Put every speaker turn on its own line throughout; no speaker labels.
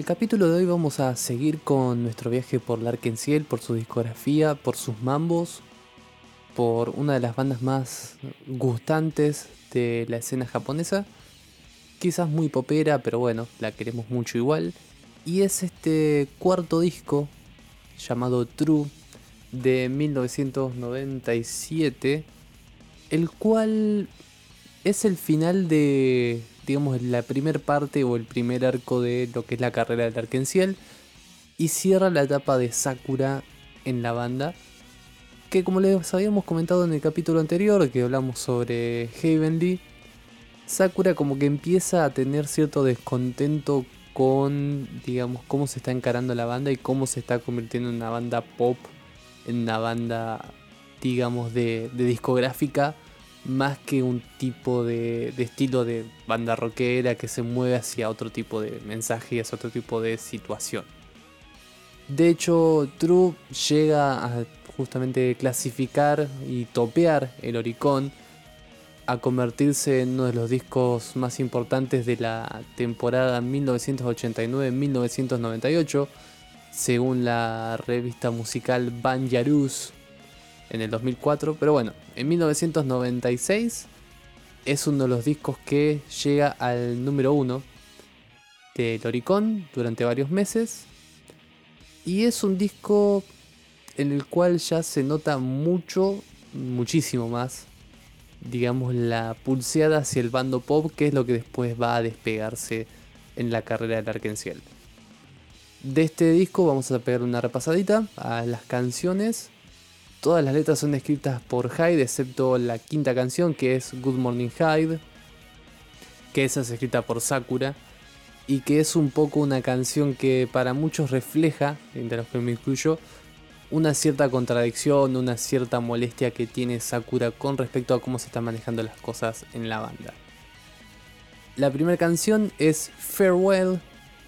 el capítulo de hoy vamos a seguir con nuestro viaje por Larkenciel, por su discografía, por sus mambos, por una de las bandas más gustantes de la escena japonesa. Quizás muy popera, pero bueno, la queremos mucho igual. Y es este cuarto disco llamado True de 1997, el cual es el final de, digamos, la primera parte o el primer arco de lo que es la carrera de Arkenciel y cierra la etapa de Sakura en la banda. Que como les habíamos comentado en el capítulo anterior, que hablamos sobre Heavenly, Sakura como que empieza a tener cierto descontento con, digamos, cómo se está encarando la banda y cómo se está convirtiendo en una banda pop, en una banda, digamos, de, discográfica, más que un tipo de, estilo de banda rockera que se mueve hacia otro tipo de mensaje y hacia otro tipo de situación. De hecho, True llega a justamente clasificar y topear el Oricon a convertirse en uno de los discos más importantes de la temporada 1989-1998, según la revista musical Banjarus en el 2004. Pero bueno, en 1996 es uno de los discos que llega al número 1 del Oricon durante varios meses. Y es un disco en el cual ya se nota mucho, muchísimo más digamos, la pulseada hacia el bando pop, que es lo que después va a despegarse en la carrera de Arkenciel. De este disco vamos a pegar una repasadita a las canciones. Todas las letras son escritas por Hyde, excepto la quinta canción que es Good Morning Hyde, que esa es escrita por Sakura, y que es un poco una canción que para muchos refleja, entre los que me incluyo, una cierta contradicción, una cierta molestia que tiene Sakura con respecto a cómo se están manejando las cosas en la banda. La primera canción es Farewell,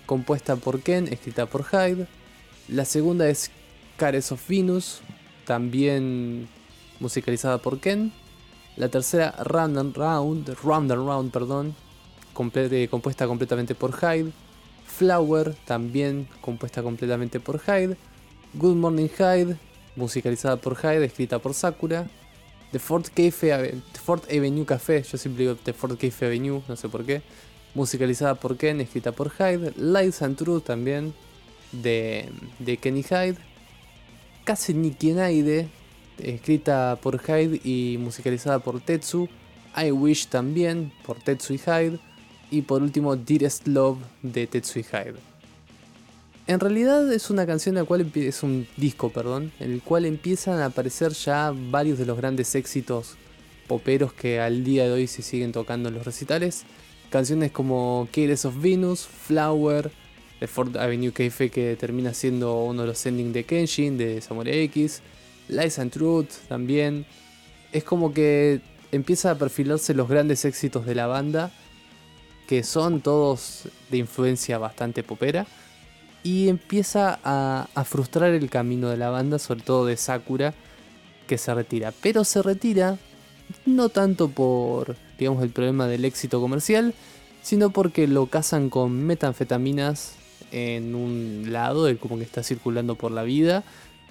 compuesta por Ken, escrita por Hyde. La segunda es Cares of Venus, también musicalizada por Ken. La tercera, Round and Round, Round and Round, perdón, compuesta completamente por Hyde. Flower, también compuesta completamente por Hyde. Good Morning Hyde, musicalizada por Hyde, escrita por Sakura. The Fort, Cafe, Fort Avenue Café, yo siempre digo The Fort Cafe Avenue, no sé por qué. Musicalizada por Ken, escrita por Hyde. Lights and Truth también, de, de Kenny Hyde. Casi Nikianaide, escrita por Hyde y musicalizada por Tetsu. I Wish también, por Tetsu y Hyde. Y por último, Dearest Love de Tetsu y Hyde. En realidad es una canción en cual es un disco, perdón, en el cual empiezan a aparecer ya varios de los grandes éxitos poperos que al día de hoy se siguen tocando en los recitales. Canciones como Killers of Venus, Flower, The Fort Avenue Cafe que termina siendo uno de los endings de Kenshin, de Samurai X, Lies and Truth también. Es como que empieza a perfilarse los grandes éxitos de la banda, que son todos de influencia bastante popera y empieza a, frustrar el camino de la banda, sobre todo de Sakura, que se retira. Pero se retira no tanto por, digamos, el problema del éxito comercial, sino porque lo casan con metanfetaminas en un lado, él como que está circulando por la vida,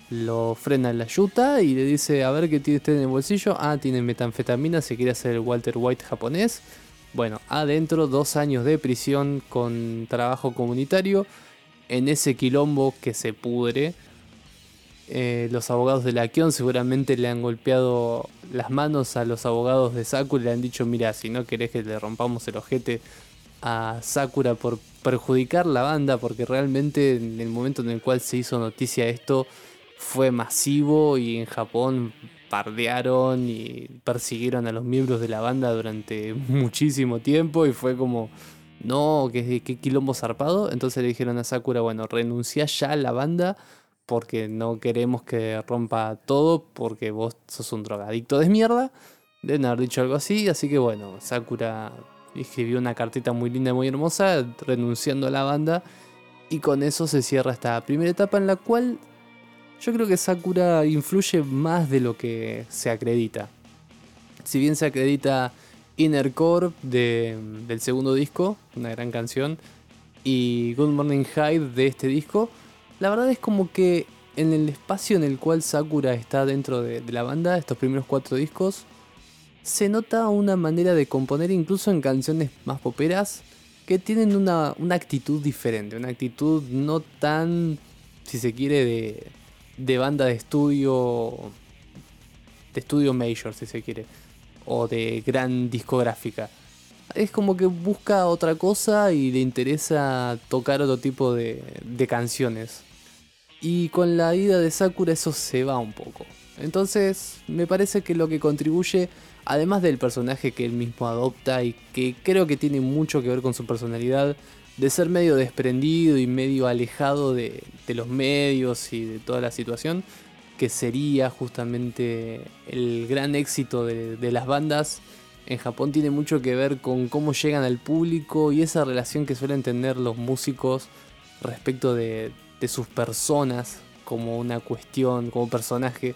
lo frena en la yuta y le dice, a ver qué tiene usted en el bolsillo, ah, tiene metanfetamina, se quiere hacer el Walter White japonés. Bueno, adentro dos años de prisión con trabajo comunitario en ese quilombo que se pudre. Eh, los abogados de la Kion seguramente le han golpeado las manos a los abogados de Sakura y le han dicho, mira, si no querés que le rompamos el ojete a Sakura por perjudicar la banda, porque realmente en el momento en el cual se hizo noticia esto fue masivo y en Japón pardearon y persiguieron a los miembros de la banda durante muchísimo tiempo y fue como no, que, quilombo zarpado. Entonces le dijeron a Sakura, bueno, renuncia ya a la banda porque no queremos que rompa todo porque vos sos un drogadicto de mierda. Deben haber dicho algo así, así que bueno, Sakura escribió una cartita muy linda, muy hermosa, renunciando a la banda. Y con eso se cierra esta primera etapa en la cual yo creo que Sakura influye más de lo que se acredita. Si bien se acredita Inner Core del segundo disco, una gran canción. y Good Morning Hyde de este disco, la verdad es como que en el espacio en el cual Sakura está dentro de, la banda, estos primeros cuatro discos, se nota una manera de componer incluso en canciones más poperas que tienen una, una actitud diferente, una actitud no tan, si se quiere, de, de banda de estudio, de estudio major, si se quiere, o de gran discográfica. Es como que busca otra cosa y le interesa tocar otro tipo de, de canciones. Y con la ida de Sakura eso se va un poco. Entonces me parece que lo que contribuye, además del personaje que él mismo adopta y que creo que tiene mucho que ver con su personalidad, de ser medio desprendido y medio alejado de, los medios y de toda la situación, que sería justamente el gran éxito de, las bandas en Japón tiene mucho que ver con cómo llegan al público y esa relación que suelen tener los músicos respecto de, de sus personas como una cuestión, como personaje.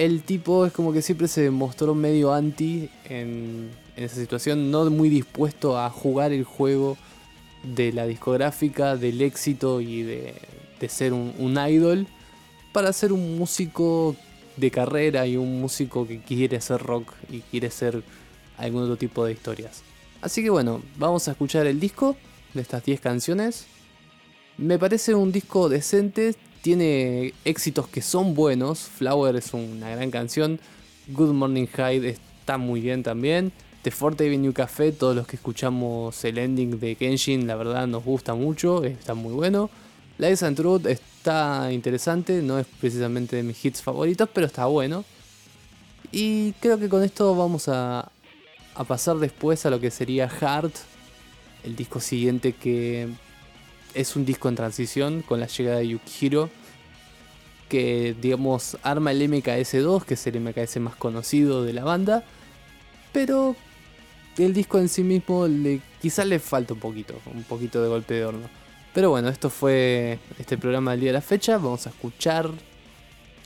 El tipo es como que siempre se mostró medio anti en, esa situación, no muy dispuesto a jugar el juego de la discográfica, del éxito y de, ser un, un, idol, para ser un músico de carrera y un músico que quiere hacer rock y quiere ser algún otro tipo de historias. Así que bueno, vamos a escuchar el disco de estas 10 canciones me parece un disco decente, tiene éxitos que son buenos. Flower es una gran canción. Good Morning Hyde está muy bien también. The Forte Avenue Café, todos los que escuchamos el ending de Kenshin, la verdad nos gusta mucho, está muy bueno. Lies and Truth está interesante, no es precisamente de mis hits favoritos, pero está bueno. Y creo que con esto vamos a, a pasar después a lo que sería Heart, el disco siguiente que es un disco en transición con la llegada de Yukihiro. Que, digamos, arma el MKS2, que es el MKS más conocido de la banda. Pero el disco en sí mismo le, quizás le falta un poquito, un poquito de golpe de horno. Pero bueno, esto fue este programa del día de la fecha. Vamos a escuchar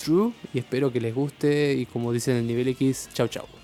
True y espero que les guste. Y como dicen en el nivel X, chau chau.「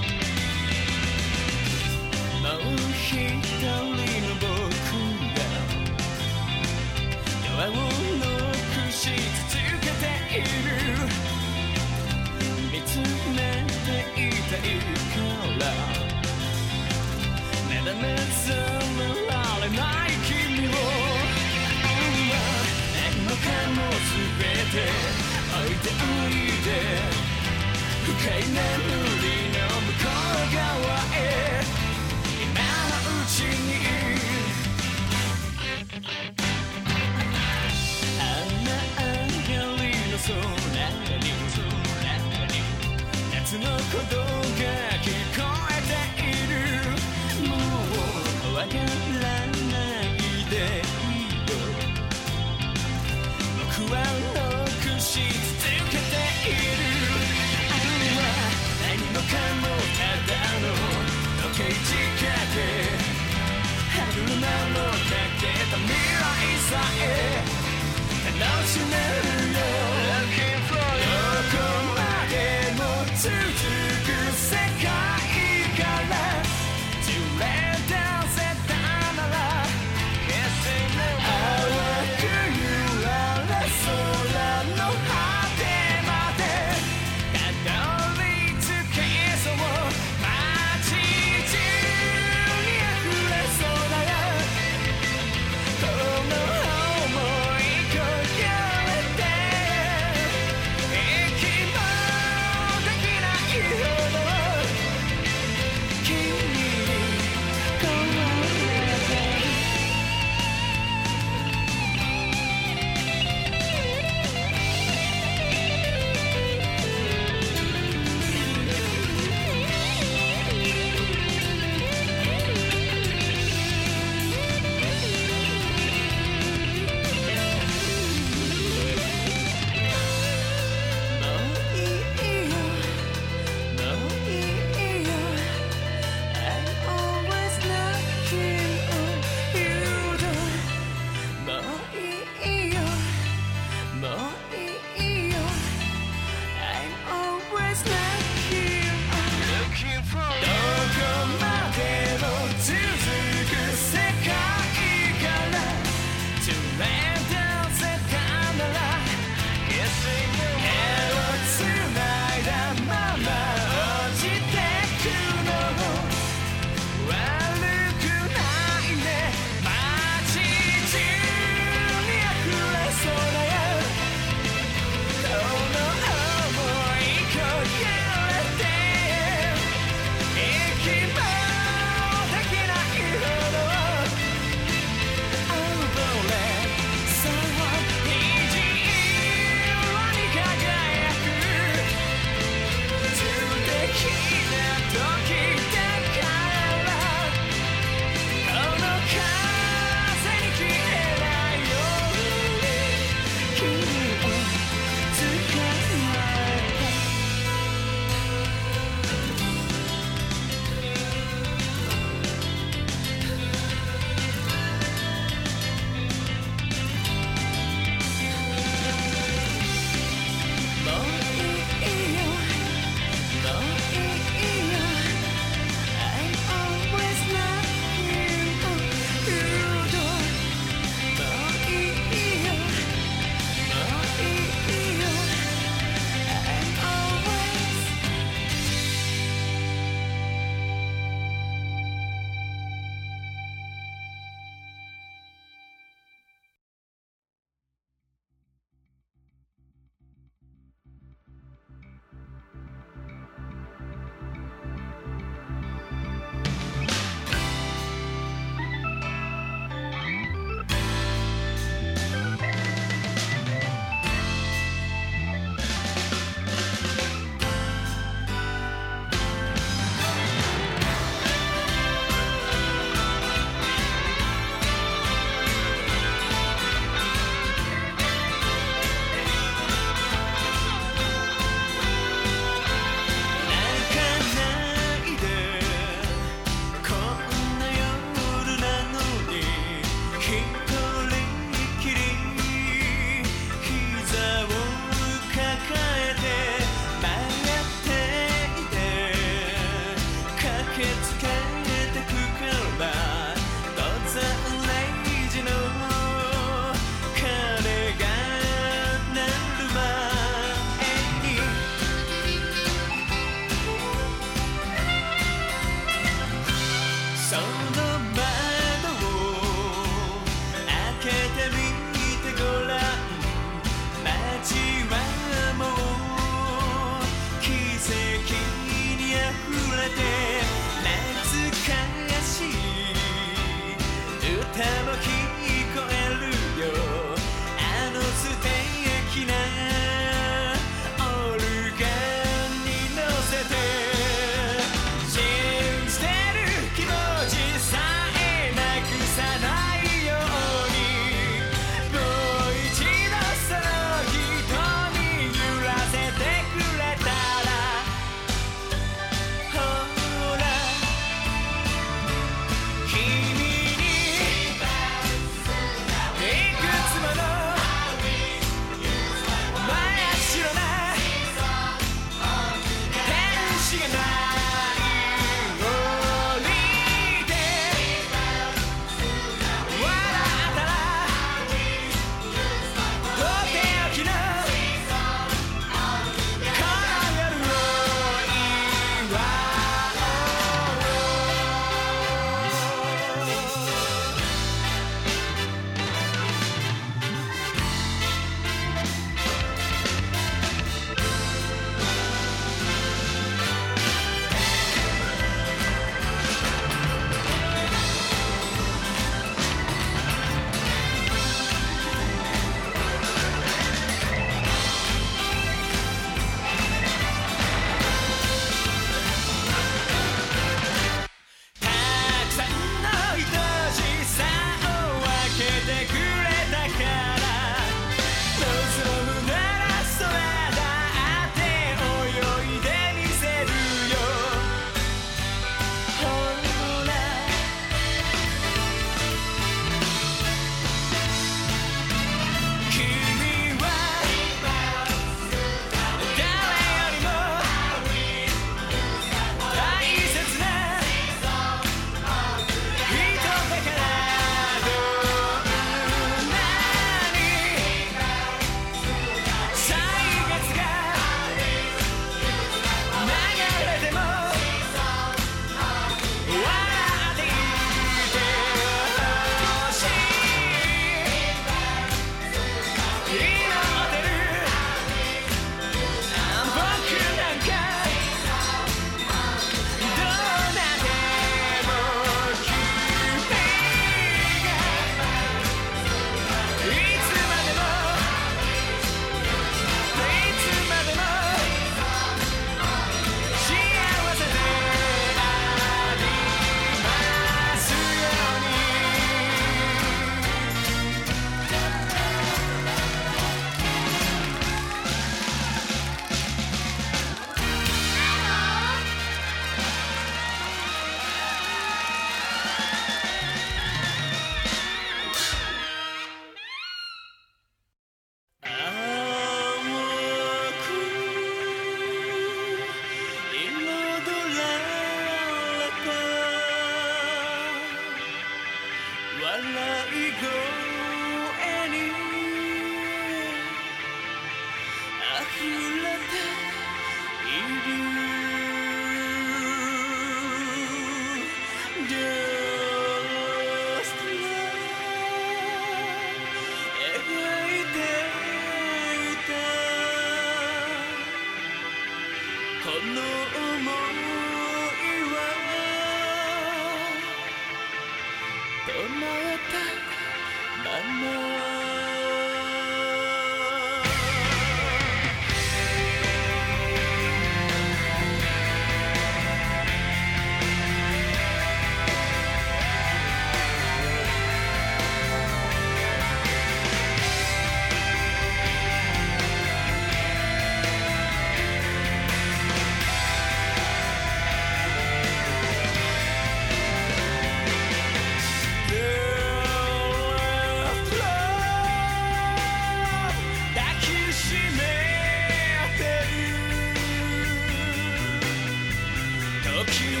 accused.